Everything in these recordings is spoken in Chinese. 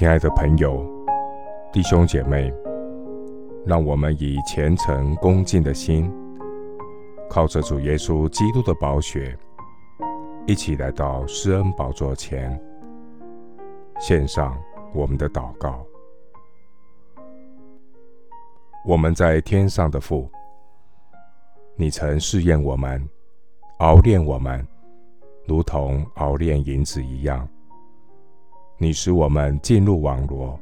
亲爱的朋友、弟兄姐妹，让我们以虔诚恭敬的心，靠着主耶稣基督的宝血，一起来到施恩宝座前，献上我们的祷告。我们在天上的父，你曾试验我们，熬炼我们，如同熬炼银子一样。你使我们进入网罗，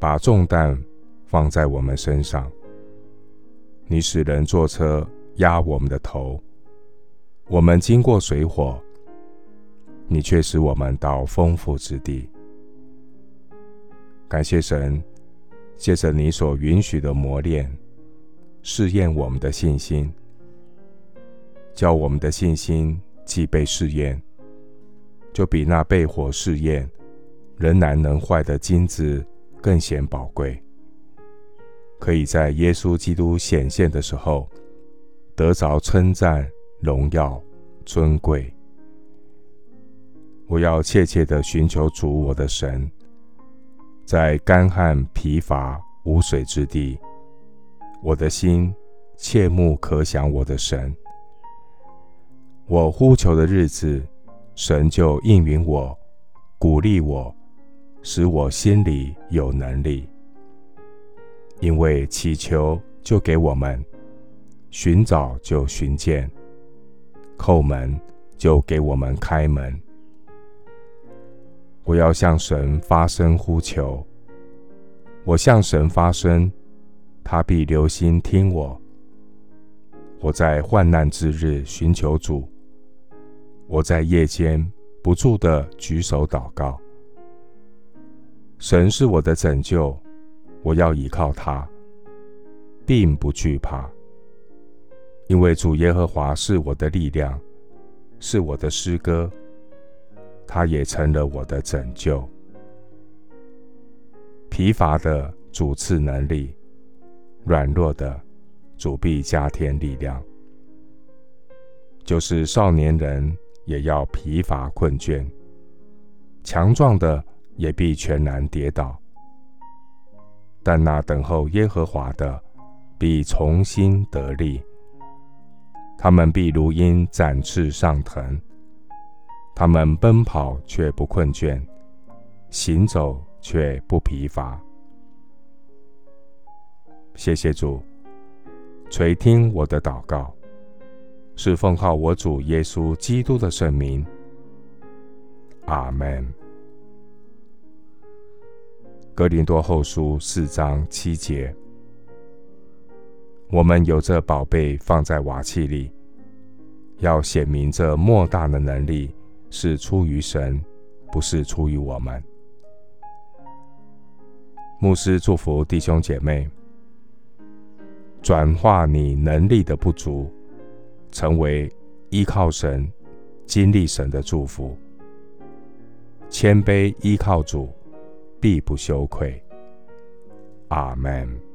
把重担放在我们身上。你使人坐车压我们的头，我们经过水火，你却使我们到丰富之地。感谢神，借着你所允许的磨练，试验我们的信心，叫我们的信心既被试验，就比那被火试验。仍然能坏的金子更显宝贵，可以在耶稣基督显现的时候得着称赞、荣耀、尊贵。我要切切的寻求主我的神，在干旱疲乏无水之地，我的心切慕可想我的神。我呼求的日子，神就应允我，鼓励我。使我心里有能力，因为祈求就给我们，寻找就寻见，叩门就给我们开门。我要向神发声呼求，我向神发声，他必留心听我。我在患难之日寻求主，我在夜间不住的举手祷告。神是我的拯救，我要倚靠他，并不惧怕，因为主耶和华是我的力量，是我的诗歌，他也成了我的拯救。疲乏的主赐能力，软弱的主必加添力量。就是少年人也要疲乏困倦，强壮的。也必全然跌倒，但那等候耶和华的，必重新得力。他们必如鹰展翅上腾，他们奔跑却不困倦，行走却不疲乏。谢谢主，垂听我的祷告，是奉靠我主耶稣基督的圣名。阿门。哥林多后书四章七节：我们有这宝贝放在瓦器里，要显明这莫大的能力是出于神，不是出于我们。牧师祝福弟兄姐妹，转化你能力的不足，成为依靠神、经历神的祝福，谦卑依靠主。必不羞愧。阿门。